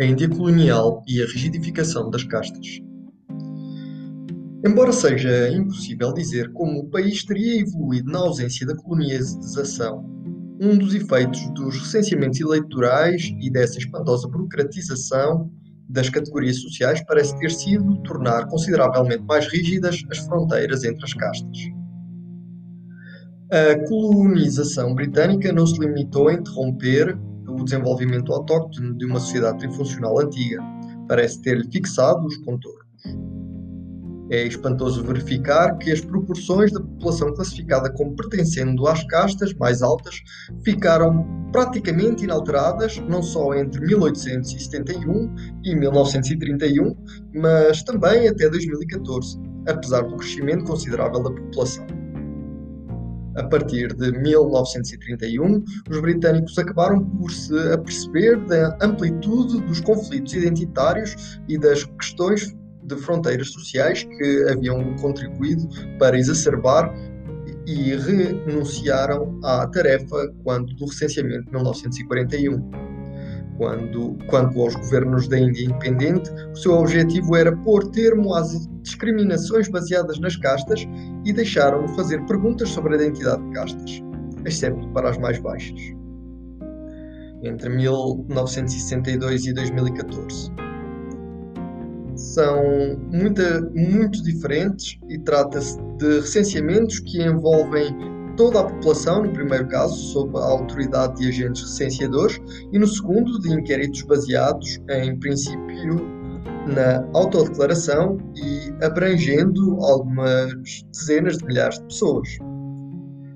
a Índia colonial e a rigidificação das castas. Embora seja impossível dizer como o país teria evoluído na ausência da colonização, um dos efeitos dos recenseamentos eleitorais e dessa espantosa burocratização das categorias sociais parece ter sido tornar consideravelmente mais rígidas as fronteiras entre as castas. A colonização britânica não se limitou a interromper o desenvolvimento autóctone de uma sociedade trifuncional antiga. Parece ter-lhe fixado os contornos. É espantoso verificar que as proporções da população classificada como pertencendo às castas mais altas ficaram praticamente inalteradas, não só entre 1871 e 1931, mas também até 2014, apesar do crescimento considerável da população. A partir de 1931, os britânicos acabaram por se aperceber da amplitude dos conflitos identitários e das questões de fronteiras sociais que haviam contribuído para exacerbar e renunciaram à tarefa quando do recenseamento de 1941 quando, quanto aos governos da Índia independente, o seu objetivo era pôr termo às discriminações baseadas nas castas e deixaram de fazer perguntas sobre a identidade de castas, exceto para as mais baixas. Entre 1962 e 2014. São muito diferentes e trata-se de recenseamentos que envolvem toda a população, no primeiro caso, sob a autoridade de agentes recenseadores, e no segundo, de inquéritos baseados em princípio na autodeclaração e abrangendo algumas dezenas de milhares de pessoas.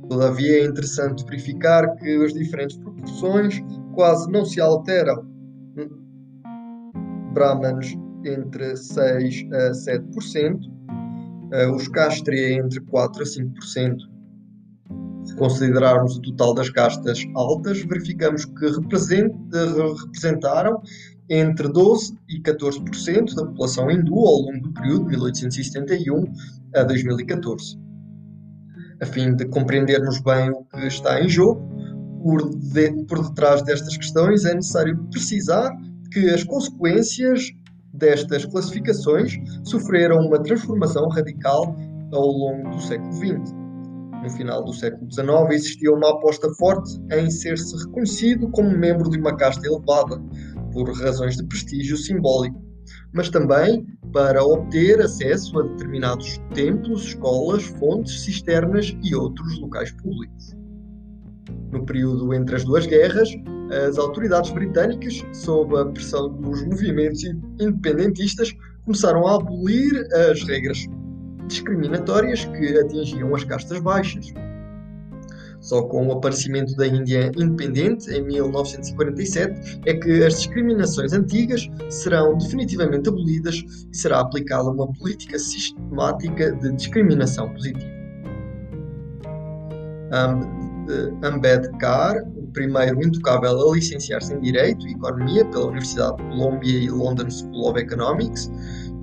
Todavia, é interessante verificar que as diferentes proporções quase não se alteram. Brahmanes entre 6 a 7%, eh, os Castria entre 4 a 5%, se considerarmos o total das castas altas, verificamos que representaram entre 12% e 14% da população hindu ao longo do período de 1871 a 2014. A fim de compreendermos bem o que está em jogo, por, de, por detrás destas questões é necessário precisar que as consequências destas classificações sofreram uma transformação radical ao longo do século XX no final do século XIX, existia uma aposta forte em ser-se reconhecido como membro de uma casta elevada, por razões de prestígio simbólico, mas também para obter acesso a determinados templos, escolas, fontes, cisternas e outros locais públicos. No período entre as duas guerras, as autoridades britânicas, sob a pressão dos movimentos independentistas, começaram a abolir as regras discriminatórias que atingiam as castas baixas. Só com o aparecimento da Índia independente, em 1947, é que as discriminações antigas serão definitivamente abolidas e será aplicada uma política sistemática de discriminação positiva. Ambedkar, o primeiro intocável a licenciar-se em Direito e Economia pela Universidade de e London School of Economics,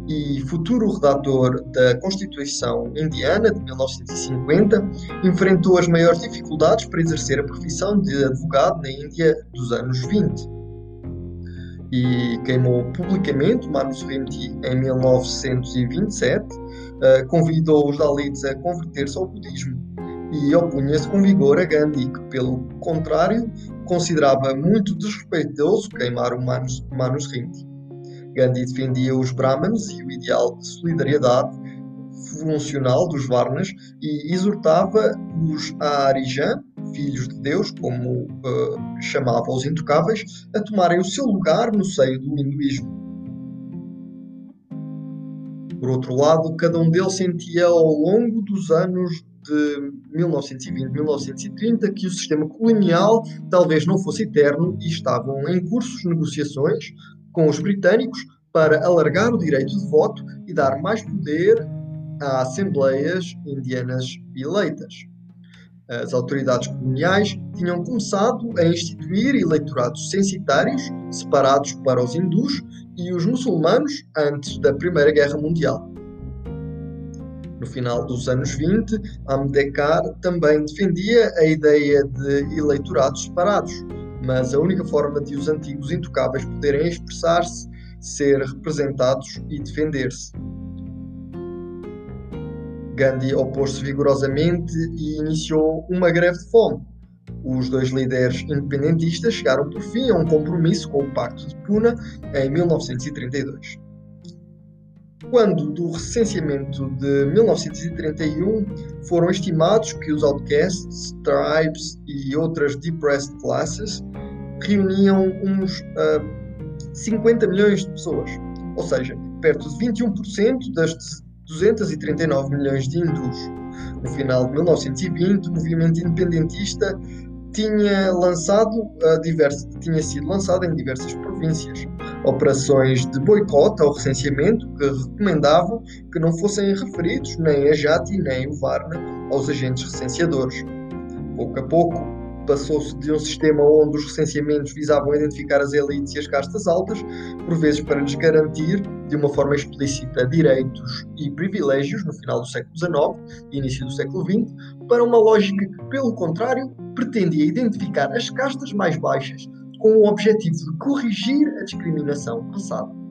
e futuro redator da Constituição Indiana de 1950, enfrentou as maiores dificuldades para exercer a profissão de advogado na Índia dos anos 20 e queimou publicamente Manusmriti em 1927, eh, convidou os Dalits a converter-se ao budismo e opunha-se com vigor a Gandhi, que, pelo contrário, considerava muito desrespeitoso queimar o Manus, Manusmriti. Gandhi defendia os Brahmanes e o ideal de solidariedade funcional dos Varnas e exortava os Arijan, filhos de Deus, como uh, chamava os intocáveis, a tomarem o seu lugar no seio do hinduísmo. Por outro lado, cada um deles sentia ao longo dos anos de 1920-1930 que o sistema colonial talvez não fosse eterno e estavam em curso negociações com os britânicos para alargar o direito de voto e dar mais poder a assembleias indianas eleitas. As autoridades coloniais tinham começado a instituir eleitorados censitários separados para os hindus e os muçulmanos antes da Primeira Guerra Mundial. No final dos anos 20, Ambedkar também defendia a ideia de eleitorados separados, mas a única forma de os antigos intocáveis poderem expressar-se, ser representados e defender-se. Gandhi opôs-se vigorosamente e iniciou uma greve de fome. Os dois líderes independentistas chegaram por fim a um compromisso com o Pacto de Puna em 1932. Quando do recenseamento de 1931 foram estimados que os outcasts, tribes e outras depressed classes reuniam uns uh, 50 milhões de pessoas, ou seja, perto de 21% das 239 milhões de hindus. No final de 1920, o movimento independentista tinha lançado uh, diversos, tinha sido lançado em diversas províncias operações de boicote ao recenseamento que recomendavam que não fossem referidos nem a Jati nem o Varna aos agentes recenseadores. Pouco a pouco, passou-se de um sistema onde os recenseamentos visavam identificar as elites e as castas altas, por vezes para lhes garantir, de uma forma explícita, direitos e privilégios no final do século XIX e início do século XX, para uma lógica que, pelo contrário, pretendia identificar as castas mais baixas com o objetivo de corrigir a discriminação passada.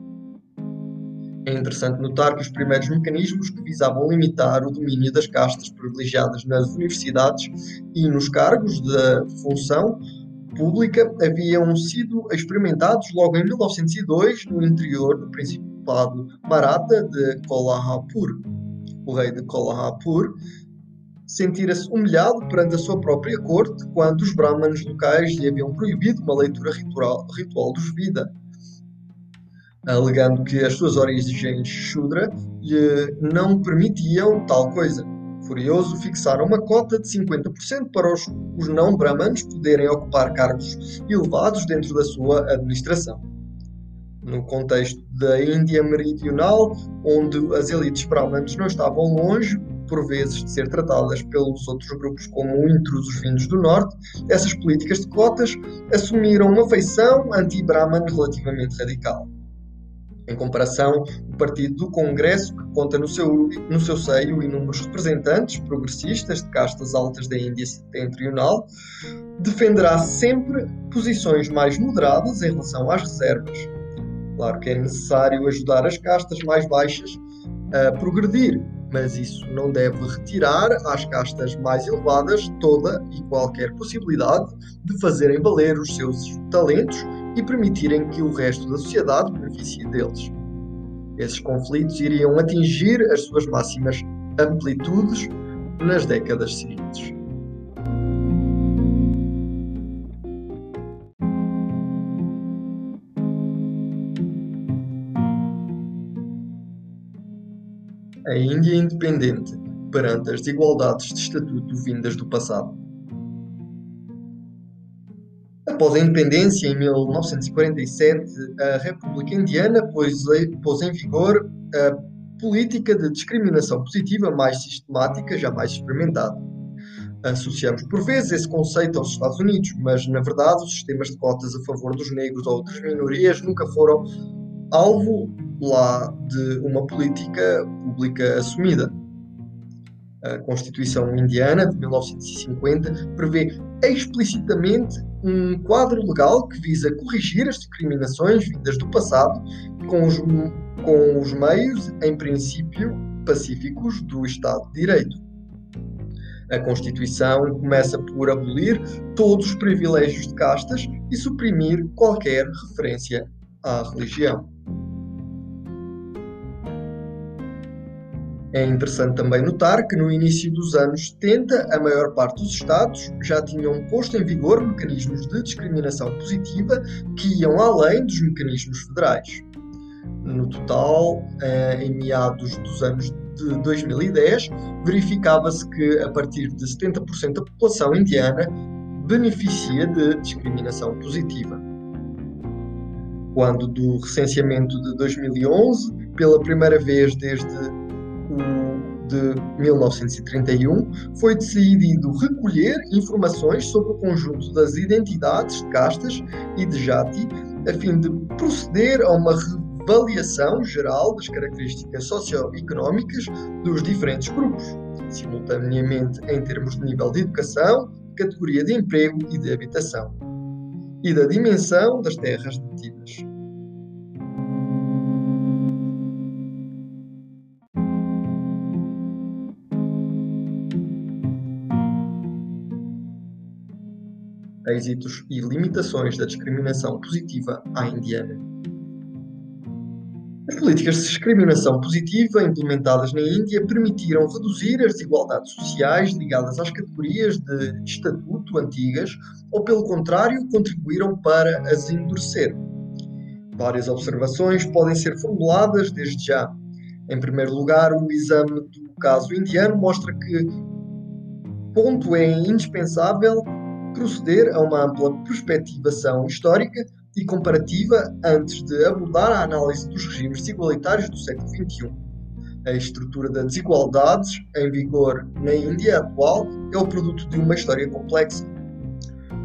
É interessante notar que os primeiros mecanismos que visavam limitar o domínio das castas privilegiadas nas universidades e nos cargos da função pública haviam sido experimentados logo em 1902 no interior do Principado Maratha de Kolhapur. O rei de Kolhapur sentira-se humilhado perante a sua própria corte quando os brahmanes locais lhe haviam proibido uma leitura ritual, ritual dos Vida alegando que as suas origens Shudra lhe não permitiam tal coisa. Furioso, fixaram uma cota de 50% para os, os não-brahmanes poderem ocupar cargos elevados dentro da sua administração. No contexto da Índia Meridional, onde as elites brahmanes não estavam longe, por vezes, de ser tratadas pelos outros grupos como intrusos vindos do norte, essas políticas de cotas assumiram uma feição anti-Brahman relativamente radical. Em comparação, o Partido do Congresso, que conta no seu, no seu seio inúmeros representantes progressistas de castas altas da Índia Setentrional, defenderá sempre posições mais moderadas em relação às reservas. Claro que é necessário ajudar as castas mais baixas a progredir, mas isso não deve retirar às castas mais elevadas toda e qualquer possibilidade de fazerem valer os seus talentos e permitirem que o resto da sociedade beneficie deles. Esses conflitos iriam atingir as suas máximas amplitudes nas décadas seguintes. A Índia independente perante as desigualdades de estatuto vindas do passado. Após a independência, em 1947, a República Indiana pôs, pôs em vigor a política de discriminação positiva mais sistemática jamais experimentada. Associamos por vezes esse conceito aos Estados Unidos, mas na verdade os sistemas de cotas a favor dos negros ou outras minorias nunca foram alvo lá de uma política pública assumida. A Constituição Indiana de 1950 prevê explicitamente um quadro legal que visa corrigir as discriminações vindas do passado com os, com os meios, em princípio, pacíficos do Estado de Direito. A Constituição começa por abolir todos os privilégios de castas e suprimir qualquer referência à religião. É interessante também notar que no início dos anos 70, a maior parte dos Estados já tinham posto em vigor mecanismos de discriminação positiva que iam além dos mecanismos federais. No total, eh, em meados dos anos de 2010, verificava-se que a partir de 70% da população indiana beneficia de discriminação positiva. Quando do recenseamento de 2011, pela primeira vez desde de 1931, foi decidido recolher informações sobre o conjunto das identidades de castas e de jati, a fim de proceder a uma reavaliação geral das características socioeconómicas dos diferentes grupos, simultaneamente em termos de nível de educação, categoria de emprego e de habitação. e da dimensão das terras detidas. Êxitos e limitações da discriminação positiva à indiana. As políticas de discriminação positiva implementadas na Índia permitiram reduzir as desigualdades sociais ligadas às categorias de estatuto antigas ou, pelo contrário, contribuíram para as endurecer. Várias observações podem ser formuladas desde já. Em primeiro lugar, o exame do caso indiano mostra que ponto é indispensável proceder a uma ampla perspectivação histórica e comparativa antes de abordar a análise dos regimes desigualitários do século XXI. A estrutura das desigualdades em vigor na Índia atual é o produto de uma história complexa.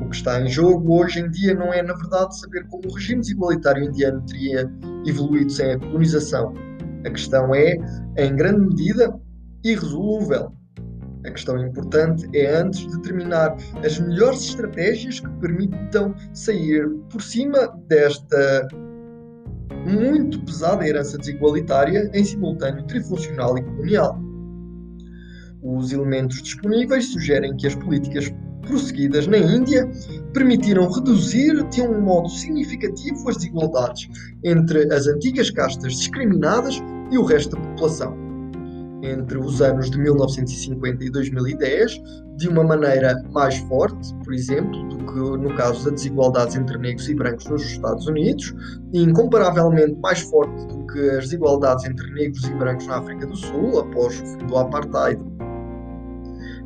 O que está em jogo hoje em dia não é, na verdade, saber como o regime desigualitário indiano teria evoluído sem a colonização. A questão é, em grande medida, irresolúvel a questão importante é antes determinar as melhores estratégias que permitam sair por cima desta muito pesada herança desigualitária em simultâneo trifuncional e colonial. Os elementos disponíveis sugerem que as políticas prosseguidas na Índia permitiram reduzir de um modo significativo as desigualdades entre as antigas castas discriminadas e o resto da população entre os anos de 1950 e 2010 de uma maneira mais forte, por exemplo, do que no caso das desigualdades entre negros e brancos nos Estados Unidos, e incomparavelmente mais forte do que as desigualdades entre negros e brancos na África do Sul após o fim do apartheid.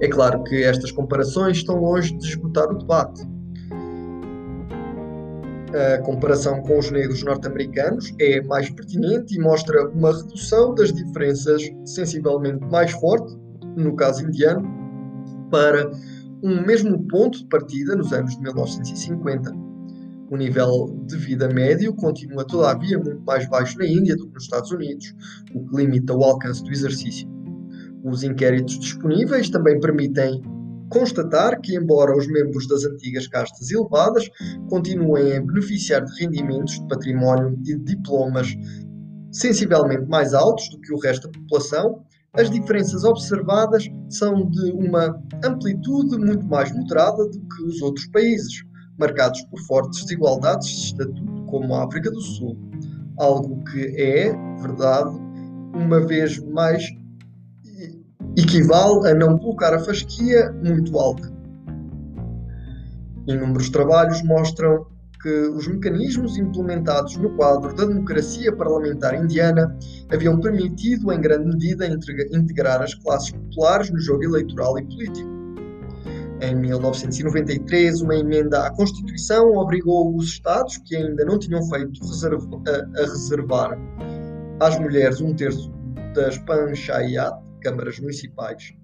É claro que estas comparações estão longe de esgotar o debate a comparação com os negros norte-americanos é mais pertinente e mostra uma redução das diferenças sensivelmente mais forte, no caso indiano, para um mesmo ponto de partida nos anos de 1950. O nível de vida médio continua todavia muito mais baixo na Índia do que nos Estados Unidos, o que limita o alcance do exercício. Os inquéritos disponíveis também permitem constatar que, embora os membros das antigas castas elevadas continuem a beneficiar de rendimentos de património e de diplomas sensivelmente mais altos do que o resto da população, as diferenças observadas são de uma amplitude muito mais moderada do que os outros países, marcados por fortes desigualdades de estatuto, como a África do Sul. Algo que é, verdade, uma vez mais equivale a não colocar a fasquia muito alta. Inúmeros trabalhos mostram que os mecanismos implementados no quadro da democracia parlamentar indiana haviam permitido, em grande medida, integrar as classes populares no jogo eleitoral e político. Em 1993, uma emenda à Constituição obrigou os Estados, que ainda não tinham feito a, reservar às mulheres um terço das panchayat, câmaras municipais.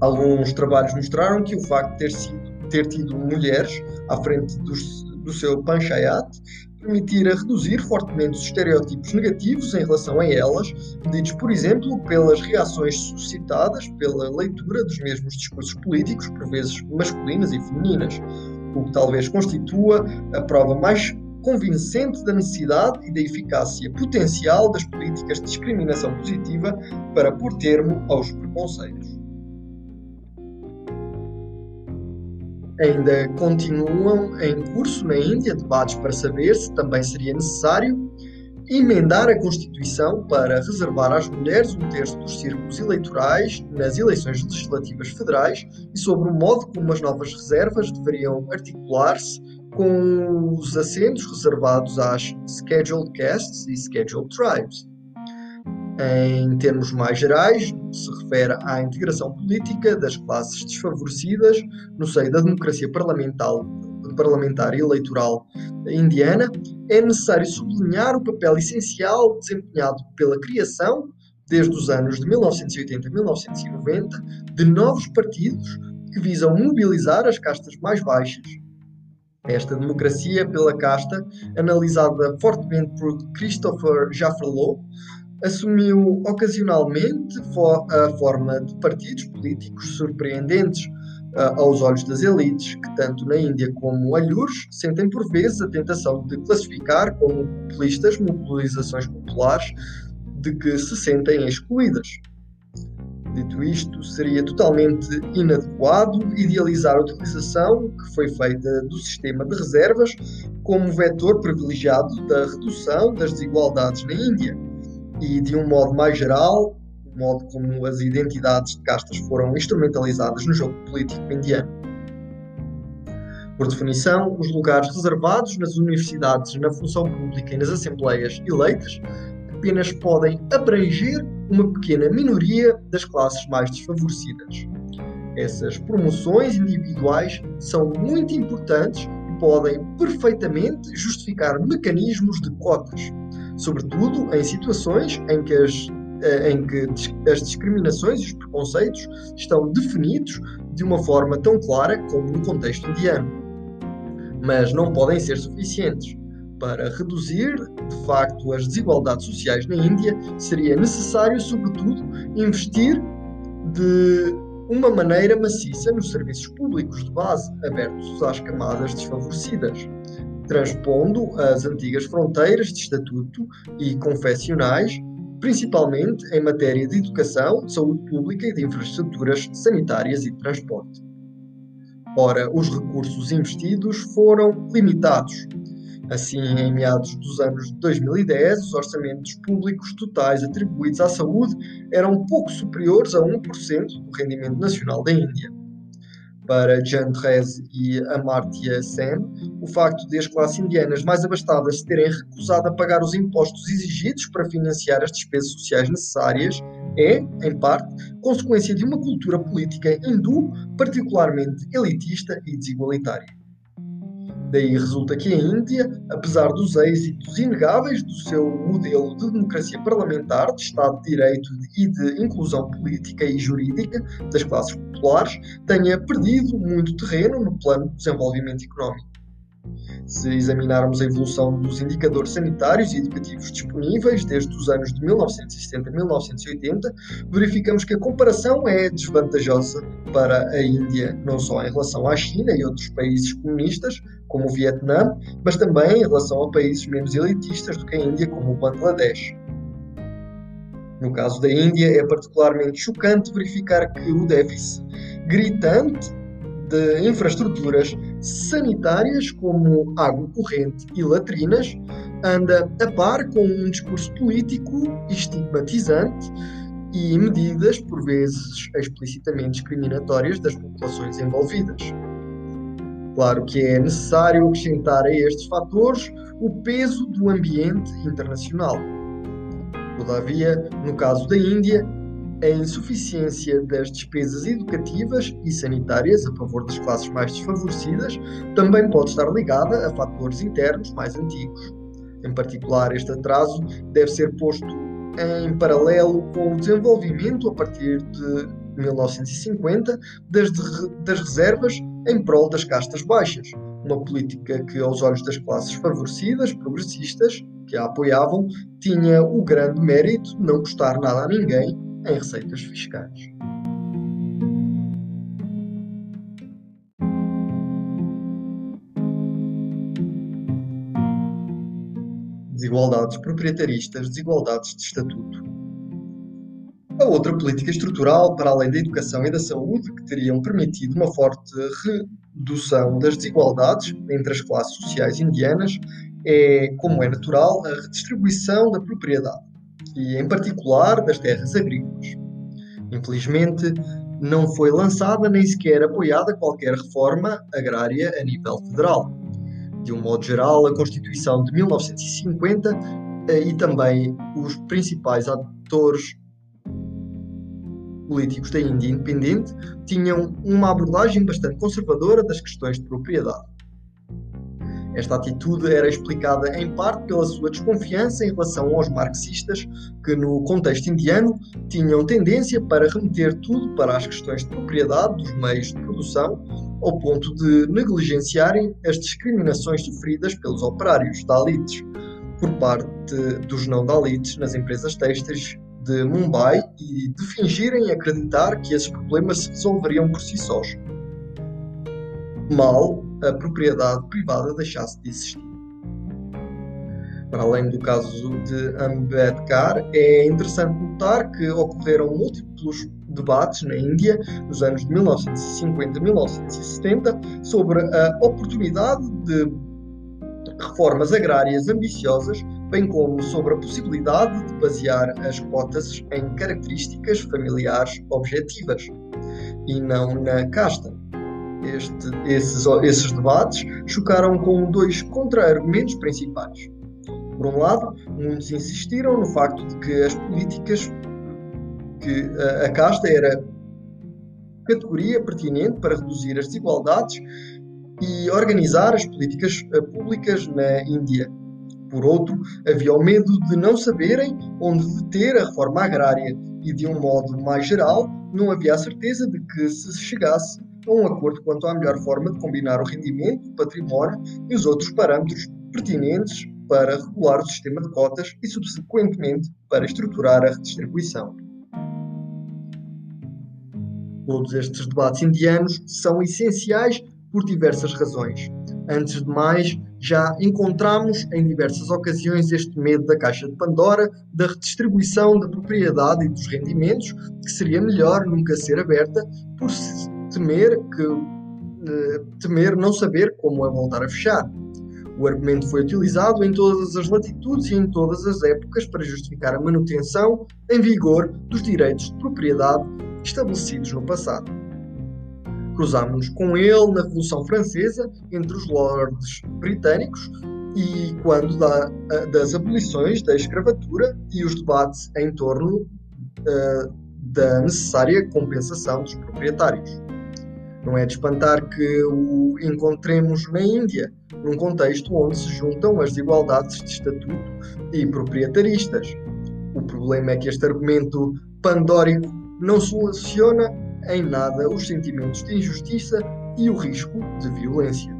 Alguns trabalhos mostraram que o facto de ter, sido, ter tido mulheres à frente dos, do seu panchayat permitira reduzir fortemente os estereótipos negativos em relação a elas, medidos, por exemplo, pelas reações suscitadas pela leitura dos mesmos discursos políticos, por vezes masculinas e femininas, o que talvez constitua a prova mais convincente da necessidade e da eficácia potencial das políticas de discriminação positiva para pôr termo aos preconceitos. Ainda continuam em curso na Índia debates para saber se também seria necessário emendar a Constituição para reservar às mulheres um terço dos círculos eleitorais nas eleições legislativas federais e sobre o modo como as novas reservas deveriam articular-se com os assentos reservados às Scheduled Castes e Scheduled Tribes. Em termos mais gerais, se refere à integração política das classes desfavorecidas no seio da democracia parlamentar, e eleitoral indiana, é necessário sublinhar o papel essencial desempenhado pela criação, desde os anos de 1980 a 1990, de novos partidos que visam mobilizar as castas mais baixas esta democracia pela casta, analisada fortemente por Christopher Jaffrelot, assumiu ocasionalmente a forma de partidos políticos surpreendentes, aos olhos das elites, que tanto na Índia como alhures sentem por vezes a tentação de classificar como populistas mobilizações populares de que se sentem excluídas. Dito isto, seria totalmente inadequado idealizar a utilização que foi feita do sistema de reservas como vetor privilegiado da redução das desigualdades na Índia e, de um modo mais geral, o modo como as identidades de castas foram instrumentalizadas no jogo político indiano. Por definição, os lugares reservados nas universidades, na função pública e nas assembleias eleitas apenas podem abranger uma pequena minoria das classes mais desfavorecidas. Essas promoções individuais são muito importantes e podem perfeitamente justificar mecanismos de cotas, sobretudo em situações em que as, eh, em que as discriminações e os preconceitos estão definidos de uma forma tão clara como no contexto indiano. Mas não podem ser suficientes para reduzir, de facto, as desigualdades sociais na Índia, seria necessário, sobretudo, investir de uma maneira maciça nos serviços públicos de base abertos às camadas desfavorecidas, transpondo as antigas fronteiras de estatuto e confessionais, principalmente em matéria de educação, de saúde pública e de infraestruturas sanitárias e de transporte. Ora, os recursos investidos foram limitados, Assim, em meados dos anos de 2010, os orçamentos públicos totais atribuídos à saúde eram pouco superiores a 1% do rendimento nacional da Índia. Para Jan Rez e Amartya Sen, o facto de as classes indianas mais abastadas se terem recusado a pagar os impostos exigidos para financiar as despesas sociais necessárias é, em parte, consequência de uma cultura política hindu particularmente elitista e desigualitária. Daí resulta que a Índia, apesar dos êxitos inegáveis do seu modelo de democracia parlamentar, de Estado de Direito e de inclusão política e jurídica das classes populares, tenha perdido muito terreno no plano de desenvolvimento económico. Se examinarmos a evolução dos indicadores sanitários e educativos disponíveis desde os anos de 1970 a 1980, verificamos que a comparação é desvantajosa para a Índia, não só em relação à China e outros países comunistas, como o Vietnã, mas também em relação a países menos elitistas do que a Índia, como o Bangladesh. No caso da Índia, é particularmente chocante verificar que o déficit gritante de infraestruturas sanitárias como água corrente e latrinas anda a par com um discurso político estigmatizante e medidas, por vezes explicitamente discriminatórias, das populações envolvidas. Claro que é necessário acrescentar a estes fatores o peso do ambiente internacional. Todavia, no caso da Índia, a insuficiência das despesas educativas e sanitárias a favor das classes mais desfavorecidas também pode estar ligada a fatores internos mais antigos. Em particular, este atraso deve ser posto em paralelo com o desenvolvimento, a partir de 1950, das, das reservas em prol das castas baixas, uma política que, aos olhos das classes favorecidas, progressistas, que a apoiavam, tinha o grande mérito de não custar nada a ninguém em receitas fiscais. Desigualdades proprietaristas, desigualdades de estatuto. A outra política estrutural, para além da educação e da saúde, que teriam permitido uma forte redução das desigualdades entre as classes sociais indianas, é, como é natural, a redistribuição da propriedade e, em particular, das terras agrícolas. Infelizmente, não foi lançada nem sequer apoiada qualquer reforma agrária a nível federal. De um modo geral, a Constituição de 1950 eh, e também os principais atores políticos da Índia independente tinham uma abordagem bastante conservadora das questões de propriedade. Esta atitude era explicada em parte pela sua desconfiança em relação aos marxistas, que no contexto indiano tinham tendência para remeter tudo para as questões de propriedade dos meios de produção, ao ponto de negligenciarem as discriminações sofridas pelos operários dalites por parte dos não dalites nas empresas têxteis de Mumbai e de fingirem acreditar que esses problemas se resolveriam por si sós. mal a propriedade privada deixasse de existir. Para além do caso de Ambedkar, é interessante notar que ocorreram múltiplos debates na Índia nos anos de 1950 e 1970 sobre a oportunidade de reformas agrárias ambiciosas, bem como sobre a possibilidade de basear as cotas em características familiares objetivas e não na casta. Este, esses, esses debates chocaram com dois contra-argumentos principais. Por um lado, muitos insistiram no facto de que as políticas que a, a casta era categoria pertinente para reduzir as desigualdades e organizar as políticas eh, públicas na Índia. Por outro, havia o medo de não saberem onde deter a reforma agrária e, de um modo mais geral, não havia a certeza de que se chegasse a um acordo quanto à melhor forma de combinar o rendimento, o património e os outros parâmetros pertinentes para regular o sistema de cotas e, subsequentemente, para estruturar a redistribuição. Todos estes debates indianos são essenciais por diversas razões. Antes de mais, já encontramos em diversas ocasiões este medo da caixa de Pandora, da redistribuição da propriedade e dos rendimentos, que seria melhor nunca ser aberta, por temer que eh, temer não saber como a voltar a fechar. O argumento foi utilizado em todas as latitudes e em todas as épocas para justificar a manutenção em vigor dos direitos de propriedade estabelecidos no passado. Cruzámos-nos com ele na Revolução Francesa, entre os lordes britânicos, e quando da, das abolições da escravatura e os debates em torno uh, da necessária compensação dos proprietários. Não é de espantar que o encontremos na Índia, num contexto onde se juntam as desigualdades de estatuto e proprietaristas. O problema é que este argumento pandórico não soluciona em nada os sentimentos de injustiça e o risco de violência.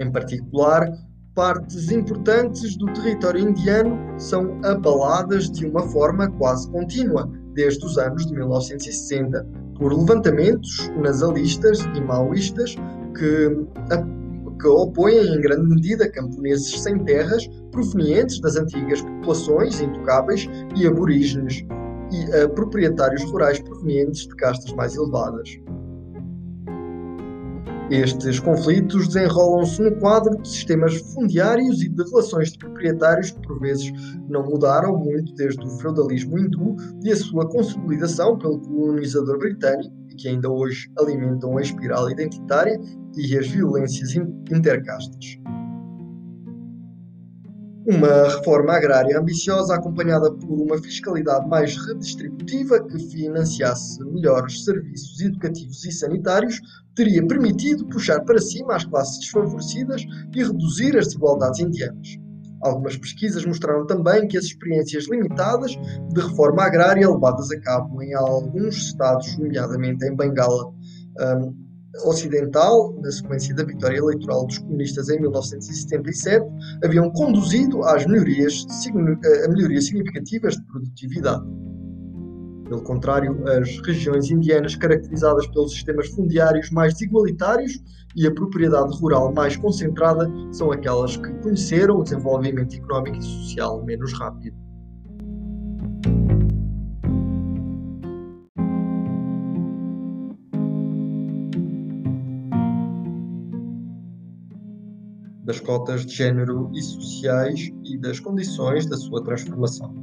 Em particular, partes importantes do território indiano são abaladas de uma forma quase contínua desde os anos de 1960 por levantamentos nasalistas e maoístas que, que opõem em grande medida camponeses sem terras provenientes das antigas populações intocáveis e aborígenes e a proprietários rurais provenientes de castas mais elevadas. Estes conflitos desenrolam-se no quadro de sistemas fundiários e de relações de proprietários que, por vezes, não mudaram muito desde o feudalismo hindu e a sua consolidação pelo colonizador britânico e que ainda hoje alimentam a espiral identitária e as violências intercastas. Uma reforma agrária ambiciosa, acompanhada por uma fiscalidade mais redistributiva que financiasse melhores serviços educativos e sanitários, teria permitido puxar para cima as classes desfavorecidas e reduzir as desigualdades indianas. Algumas pesquisas mostraram também que as experiências limitadas de reforma agrária levadas a cabo em alguns estados, nomeadamente em Bengala, um, ocidental, na sequência da vitória eleitoral dos comunistas em 1977, haviam conduzido às melhorias, a melhorias significativas de produtividade. Pelo contrário, as regiões indianas caracterizadas pelos sistemas fundiários mais desigualitários e a propriedade rural mais concentrada são aquelas que conheceram o desenvolvimento económico e social menos rápido. Das cotas de género e sociais e das condições da sua transformação.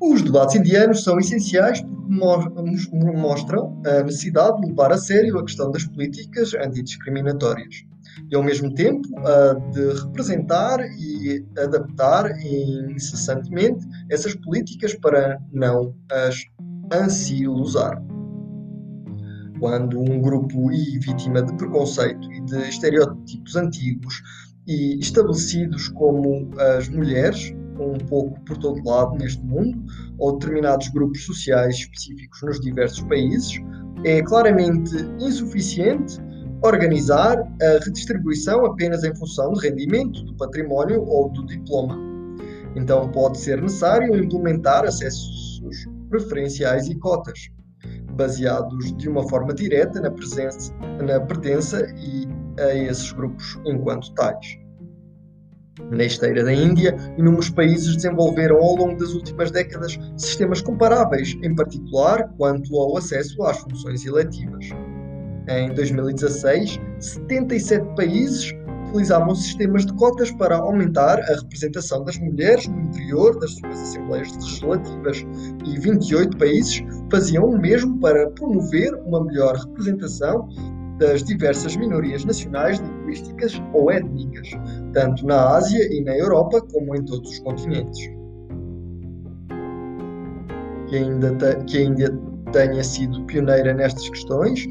Os debates indianos são essenciais porque mostram a necessidade de levar a sério a questão das políticas antidiscriminatórias e, ao mesmo tempo, de representar e adaptar incessantemente essas políticas para não as ansiolosar quando um grupo é vítima de preconceito e de estereótipos antigos e estabelecidos como as mulheres, um pouco por todo lado neste mundo, ou determinados grupos sociais específicos nos diversos países, é claramente insuficiente organizar a redistribuição apenas em função do rendimento, do património ou do diploma. Então pode ser necessário implementar acessos preferenciais e cotas baseados de uma forma direta na, presença, na pertença e a esses grupos enquanto tais. Na esteira da Índia, inúmeros países desenvolveram ao longo das últimas décadas sistemas comparáveis, em particular quanto ao acesso às funções eletivas. Em 2016, 77 países utilizavam sistemas de cotas para aumentar a representação das mulheres no interior das suas assembleias legislativas e 28 países faziam o mesmo para promover uma melhor representação das diversas minorias nacionais, linguísticas ou étnicas, tanto na Ásia e na Europa como em todos os continentes. Que ainda, que ainda tenha sido pioneira nestas questões,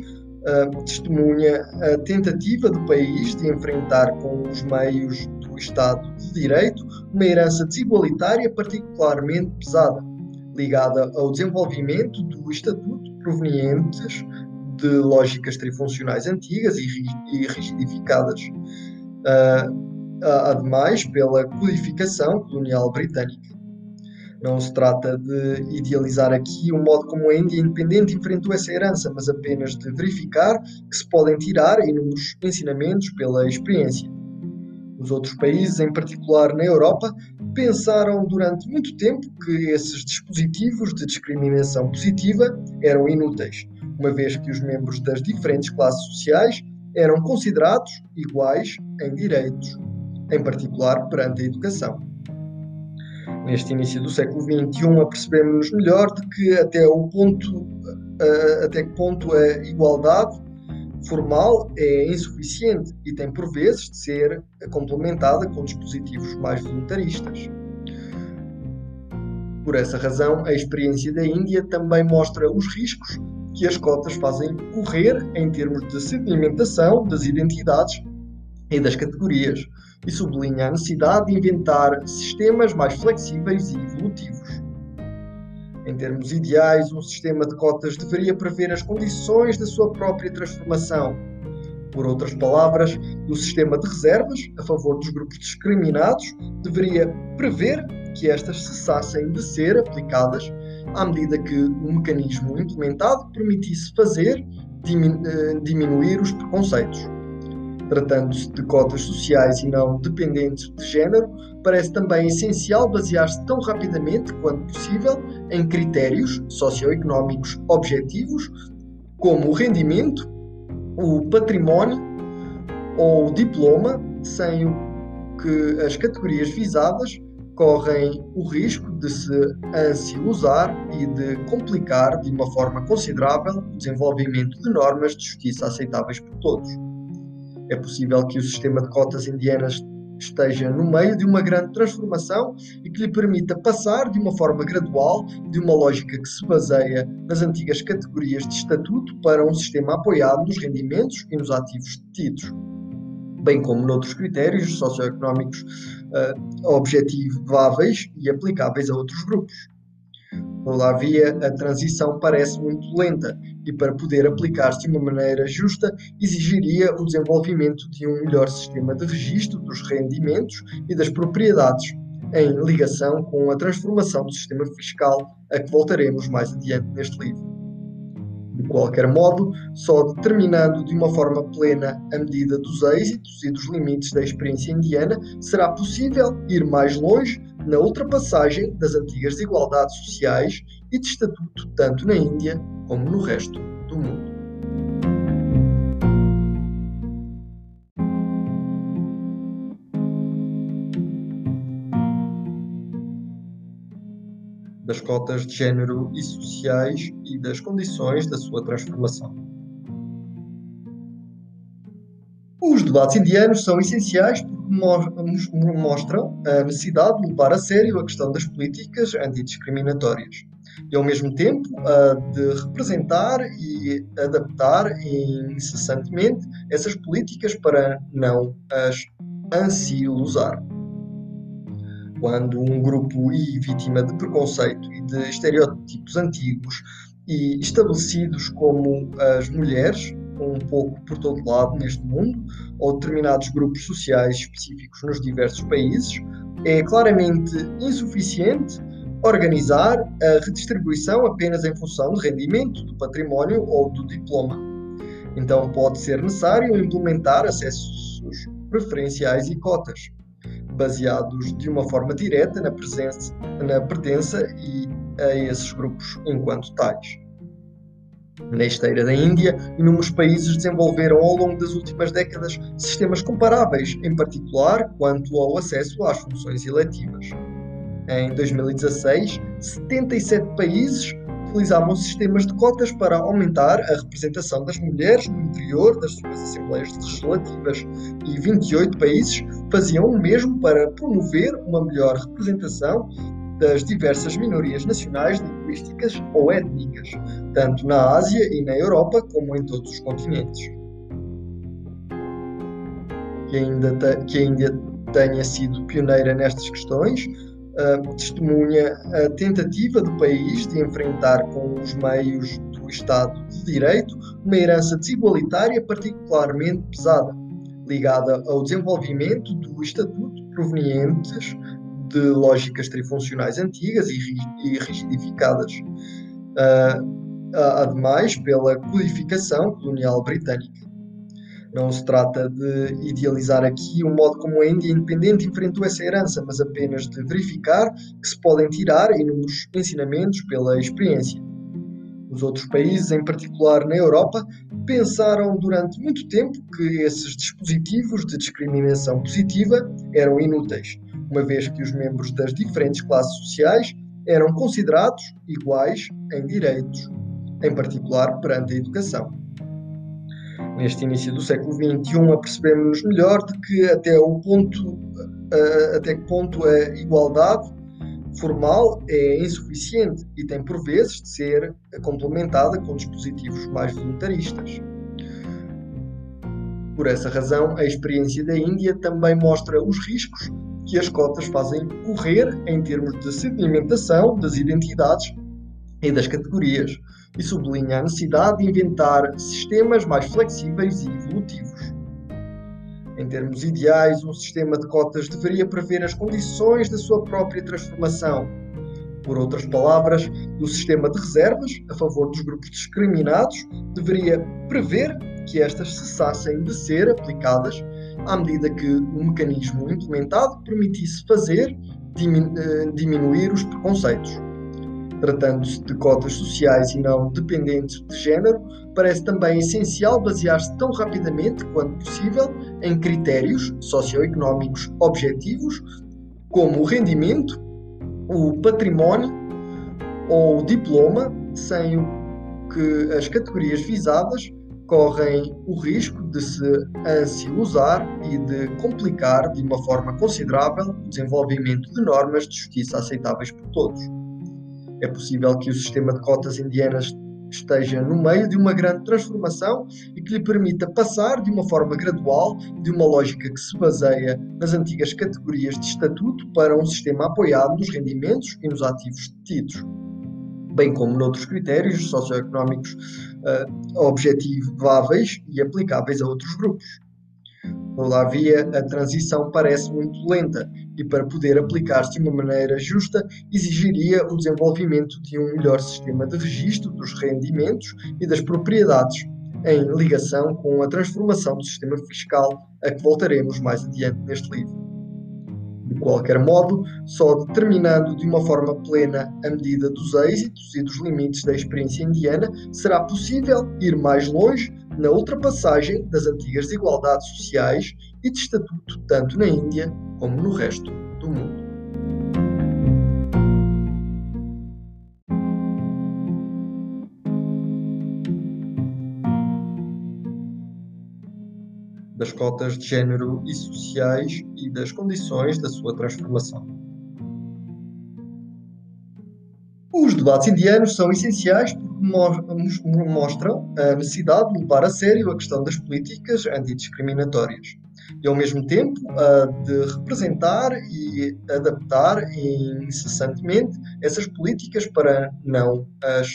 uh, testemunha a tentativa do país de enfrentar com os meios do Estado de Direito uma herança desigualitária particularmente pesada, ligada ao desenvolvimento do Estatuto provenientes de lógicas trifuncionais antigas e rigidificadas, uh, ademais pela codificação colonial britânica. Não se trata de idealizar aqui o modo como a Índia independente enfrentou essa herança, mas apenas de verificar que se podem tirar inúmeros ensinamentos pela experiência. Os outros países, em particular na Europa, pensaram durante muito tempo que esses dispositivos de discriminação positiva eram inúteis, uma vez que os membros das diferentes classes sociais eram considerados iguais em direitos, em particular perante a educação neste início do século XXI, apercebemos-nos melhor de que até o ponto até que ponto a igualdade formal é insuficiente e tem por vezes de ser complementada com dispositivos mais voluntaristas. Por essa razão, a experiência da Índia também mostra os riscos que as cotas fazem correr em termos de sedimentação das identidades e das categorias, e sublinha a necessidade de inventar sistemas mais flexíveis e evolutivos. Em termos ideais, um sistema de cotas deveria prever as condições da sua própria transformação. Por outras palavras, o sistema de reservas a favor dos grupos discriminados deveria prever que estas cessassem de ser aplicadas à medida que o mecanismo implementado permitisse fazer eh, diminuir os preconceitos tratando-se de cotas sociais e não dependentes de género, parece também essencial basear-se tão rapidamente quanto possível em critérios socioeconómicos objetivos, como o rendimento, o património ou o diploma, sem o que as categorias visadas correm o risco de se ansiosar e de complicar de uma forma considerável o desenvolvimento de normas de justiça aceitáveis por todos. É possível que o sistema de cotas indianas esteja no meio de uma grande transformação e que lhe permita passar de uma forma gradual de uma lógica que se baseia nas antigas categorias de estatuto para um sistema apoiado nos rendimentos e nos ativos detidos, bem como noutros critérios socioeconómicos uh, objetiváveis e aplicáveis a outros grupos. Todavia, a transição parece muito lenta e, para poder aplicar-se de uma maneira justa, exigiria o desenvolvimento de um melhor sistema de registro dos rendimentos e das propriedades, em ligação com a transformação do sistema fiscal, a que voltaremos mais adiante neste livro. De qualquer modo, só determinando de uma forma plena a medida dos êxitos e dos limites da experiência indiana será possível ir mais longe na ultrapassagem das antigas desigualdades sociais e de estatuto tanto na Índia como no resto do mundo. Das cotas de género e sociais e das condições da sua transformação. Os debates indianos são essenciais porque mostram a necessidade de levar a sério a questão das políticas antidiscriminatórias e, ao mesmo tempo, de representar e adaptar incessantemente essas políticas para não as ansiolosar quando um grupo e vítima de preconceito e de estereótipos antigos e estabelecidos como as mulheres, um pouco por todo lado neste mundo, ou determinados grupos sociais específicos nos diversos países, é claramente insuficiente organizar a redistribuição apenas em função do rendimento, do património ou do diploma. Então, pode ser necessário implementar acessos preferenciais e cotas, baseados de uma forma direta na, presença, na pertença e a esses grupos enquanto tais. Na esteira da Índia, inúmeros países desenvolveram ao longo das últimas décadas sistemas comparáveis, em particular quanto ao acesso às funções eletivas. Em 2016, 77 países utilizavam sistemas de cotas para aumentar a representação das mulheres no interior das suas assembleias legislativas e 28 países faziam o mesmo para promover uma melhor representação das diversas minorias nacionais, linguísticas ou étnicas, tanto na Ásia e na Europa como em todos os continentes. Que ainda, que ainda tenha sido pioneira nestas questões, testemunha a tentativa do país de enfrentar com os meios do Estado de Direito uma herança desigualitária particularmente pesada, ligada ao desenvolvimento do Estatuto provenientes de lógicas trifuncionais antigas e rigidificadas. Uh, ademais, pela codificação colonial britânica. Não se trata de idealizar aqui o modo como a Índia independente enfrentou essa herança, mas apenas de verificar que se podem tirar inúmeros ensinamentos pela experiência. Os outros países, em particular na Europa, pensaram durante muito tempo que esses dispositivos de discriminação positiva eram inúteis, uma vez que os membros das diferentes classes sociais eram considerados iguais em direitos, em particular perante a educação neste início do século XXI, apercebemos-nos melhor de que até o ponto, até que ponto a igualdade formal é insuficiente e tem por vezes de ser complementada com dispositivos mais voluntaristas. Por essa razão, a experiência da Índia também mostra os riscos que as cotas fazem correr em termos de sedimentação das identidades e das categorias, e sublinha a necessidade de inventar sistemas mais flexíveis e evolutivos. Em termos ideais, um sistema de cotas deveria prever as condições da sua própria transformação. Por outras palavras, o sistema de reservas a favor dos grupos discriminados deveria prever que estas cessassem de ser aplicadas à medida que o mecanismo implementado permitisse fazer eh, diminuir os preconceitos tratando-se de cotas sociais e não dependentes de género, parece também essencial basear-se tão rapidamente quanto possível em critérios socioeconómicos objetivos, como o rendimento, o património ou o diploma, sem o que as categorias visadas correm o risco de se ansilosar e de complicar de uma forma considerável o desenvolvimento de normas de justiça aceitáveis por todos é possível que o sistema de cotas indianas esteja no meio de uma grande transformação e que lhe permita passar de uma forma gradual de uma lógica que se baseia nas antigas categorias de estatuto para um sistema apoiado nos rendimentos e nos ativos detidos, bem como noutros critérios socioeconómicos uh, objetiváveis e aplicáveis a outros grupos. Todavia, a transição parece muito lenta e, para poder aplicar-se de uma maneira justa, exigiria o desenvolvimento de um melhor sistema de registro dos rendimentos e das propriedades, em ligação com a transformação do sistema fiscal a que voltaremos mais adiante neste livro. De qualquer modo, só determinando de uma forma plena a medida dos êxitos e dos limites da experiência indiana será possível ir mais longe na ultrapassagem das antigas desigualdades sociais e de estatuto tanto na Índia como no resto do mundo. Das cotas de género e sociais e das condições da sua transformação. Os debates indianos são essenciais mostram a necessidade de levar a sério a questão das políticas antidiscriminatórias e, ao mesmo tempo, de representar e adaptar incessantemente essas políticas para não as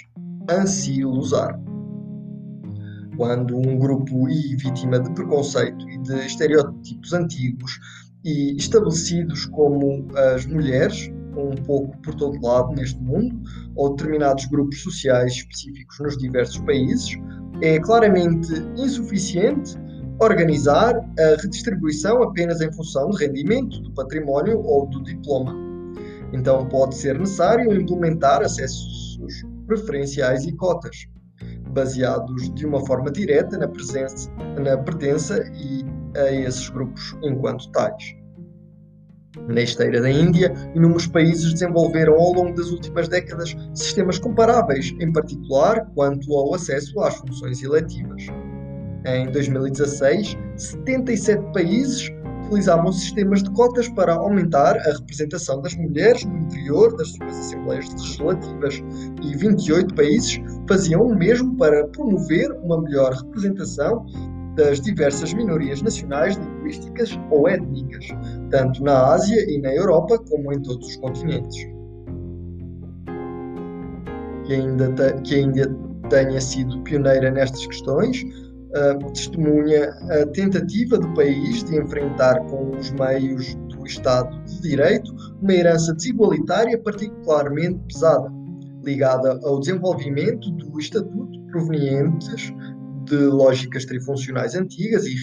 ansilosar. Quando um grupo e vítima de preconceito e de estereótipos antigos e estabelecidos como as mulheres um pouco por todo lado neste mundo, ou determinados grupos sociais específicos nos diversos países, é claramente insuficiente organizar a redistribuição apenas em função de rendimento, do património ou do diploma. Então, pode ser necessário implementar acessos preferenciais e cotas, baseados de uma forma direta na, presença, na pertença e a esses grupos enquanto tais. Na esteira da Índia, inúmeros países desenvolveram ao longo das últimas décadas sistemas comparáveis, em particular quanto ao acesso às funções eletivas. Em 2016, 77 países utilizavam sistemas de cotas para aumentar a representação das mulheres no interior das suas assembleias legislativas e 28 países faziam o mesmo para promover uma melhor representação das diversas minorias nacionais, linguísticas ou étnicas, tanto na Ásia e na Europa como em todos os continentes. Que ainda, que ainda tenha sido pioneira nestas questões, uh, testemunha a tentativa do país de enfrentar com os meios do Estado de Direito uma herança desigualitária particularmente pesada, ligada ao desenvolvimento do Estatuto provenientes de lógicas trifuncionais antigas e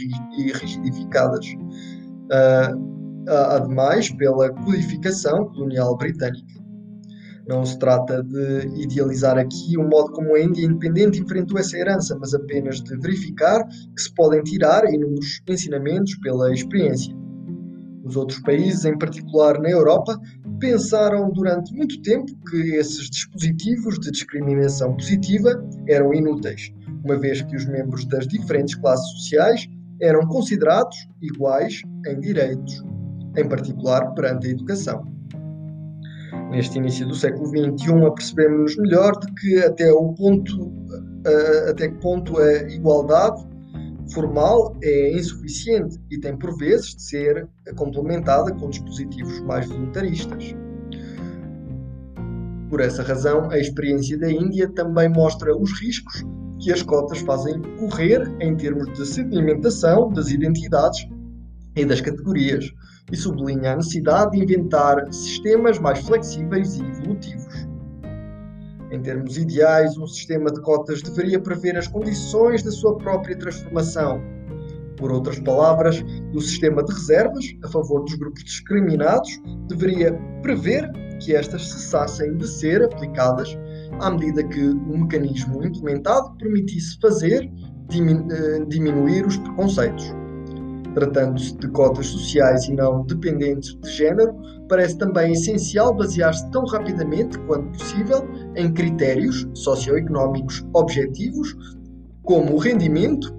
rigidificadas, uh, ademais pela codificação colonial britânica. Não se trata de idealizar aqui o modo como a Índia independente enfrentou essa herança, mas apenas de verificar que se podem tirar inúmeros ensinamentos pela experiência. Os outros países, em particular na Europa, pensaram durante muito tempo que esses dispositivos de discriminação positiva eram inúteis, uma vez que os membros das diferentes classes sociais eram considerados iguais em direitos, em particular perante a educação. Neste início do século XXI, apercebemos-nos melhor de que até o ponto até que ponto a igualdade formal é insuficiente e tem por vezes de ser complementada com dispositivos mais voluntaristas. Por essa razão, a experiência da Índia também mostra os riscos que as cotas fazem correr em termos de sedimentação das identidades e das categorias, e sublinha a necessidade de inventar sistemas mais flexíveis e evolutivos. Em termos ideais, um sistema de cotas deveria prever as condições da sua própria transformação. Por outras palavras, o sistema de reservas a favor dos grupos discriminados deveria prever que estas cessassem de ser aplicadas à medida que o mecanismo implementado permitisse fazer eh, diminuir os preconceitos. Tratando-se de cotas sociais e não dependentes de género, parece também essencial basear-se tão rapidamente quanto possível em critérios socioeconómicos objetivos, como o rendimento,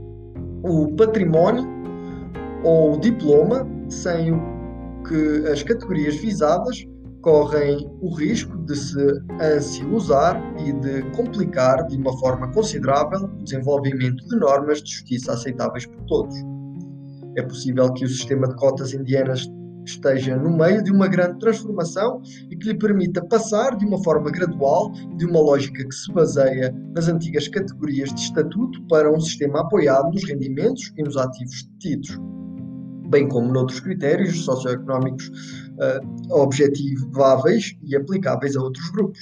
o património ou o diploma, sem o que as categorias visadas correm o risco de se ansiosar e de complicar de uma forma considerável o desenvolvimento de normas de justiça aceitáveis por todos. É possível que o sistema de cotas indianas esteja no meio de uma grande transformação e que lhe permita passar de uma forma gradual de uma lógica que se baseia nas antigas categorias de estatuto para um sistema apoiado nos rendimentos e nos ativos detidos bem como noutros critérios socioeconómicos uh, objetiváveis e aplicáveis a outros grupos.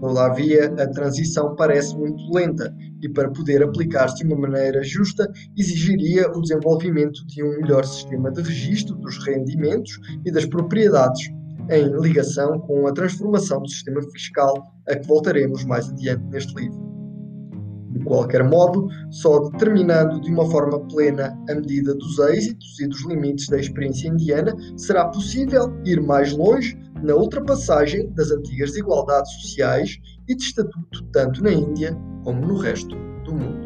Todavia, a transição parece muito lenta e, para poder aplicar-se de uma maneira justa, exigiria o desenvolvimento de um melhor sistema de registro dos rendimentos e das propriedades, em ligação com a transformação do sistema fiscal, a que voltaremos mais adiante neste livro. Qualquer modo, só determinando de uma forma plena a medida dos êxitos e dos limites da experiência indiana será possível ir mais longe na ultrapassagem das antigas desigualdades sociais e de estatuto tanto na Índia como no resto do mundo.